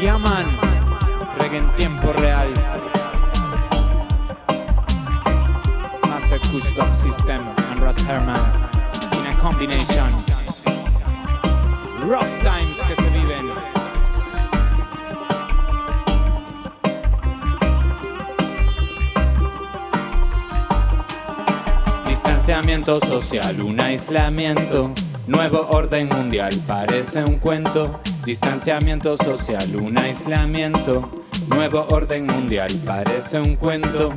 Yaman, reggae en tiempo real. Master Kush Dub System and Russ Herman in a combination. Rough times que se viven. Distanciamiento social, un aislamiento. Nuevo orden mundial, parece un cuento. Distanciamiento social, un aislamiento. Nuevo orden mundial, parece un cuento.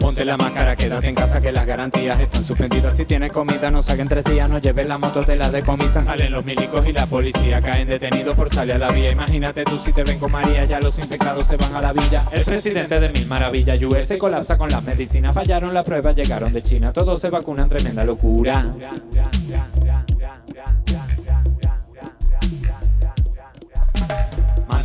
Ponte la máscara, quédate en casa que las garantías están suspendidas. Si tienes comida, no saquen tres días, no lleves la moto de la decomisan. Salen los milicos y la policía caen detenidos por salir a la vía. Imagínate tú si te ven con María, ya los infectados se van a la villa. El presidente de Mil Maravillas, US colapsa con las medicinas. Fallaron las pruebas, llegaron de China. Todos se vacunan, tremenda locura.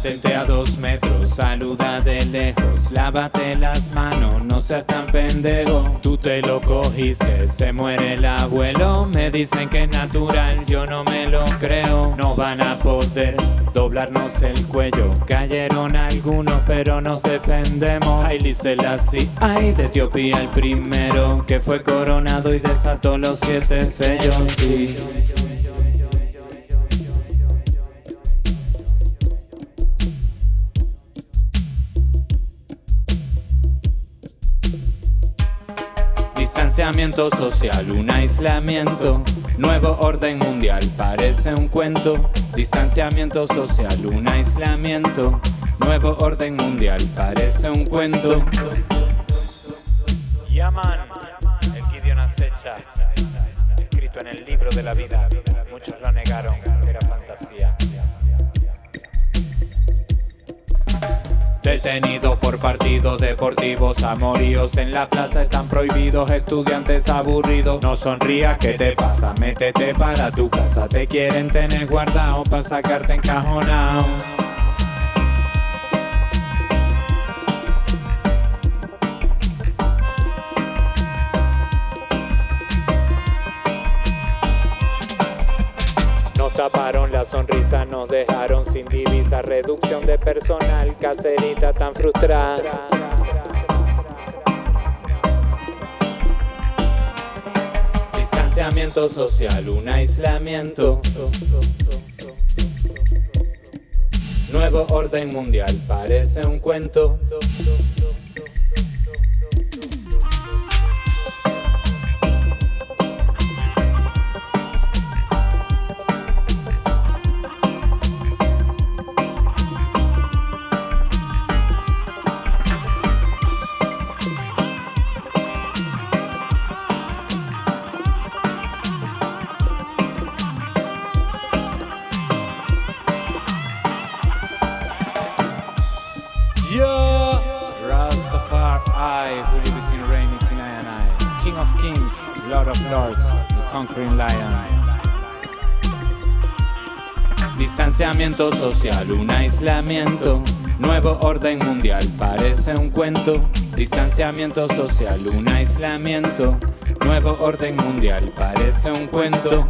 Mantente a dos metros, saluda de lejos, lávate las manos, no seas tan pendejo. Tú te lo cogiste, se muere el abuelo. Me dicen que es natural, yo no me lo creo. No van a poder doblarnos el cuello. Cayeron algunos, pero nos defendemos. Haile Selassie, ay, de Etiopía el primero, que fue coronado y desató los siete sellos. Sí. Distanciamiento social, un aislamiento. Nuevo orden mundial, parece un cuento. Distanciamiento social, un aislamiento. Nuevo orden mundial, parece un cuento. Yaman, el Gideon acecha, escrito en el libro de la vida. Muchos lo negaron, era fantasía. Detenidos por partidos deportivos, amoríos en la plaza están prohibidos, estudiantes aburridos. No sonrías, ¿qué te pasa? Métete para tu casa, te quieren tener guardado para sacarte encajonado. Taparon la sonrisa, nos dejaron sin divisa, reducción de personal, caserita tan frustrada. Distanciamiento social, un aislamiento. Nuevo orden mundial, parece un cuento. Lord of lords, the conquering lion. Distanciamiento social, un aislamiento. Nuevo orden mundial, parece un cuento. Distanciamiento social, un aislamiento. Nuevo orden mundial, parece un cuento.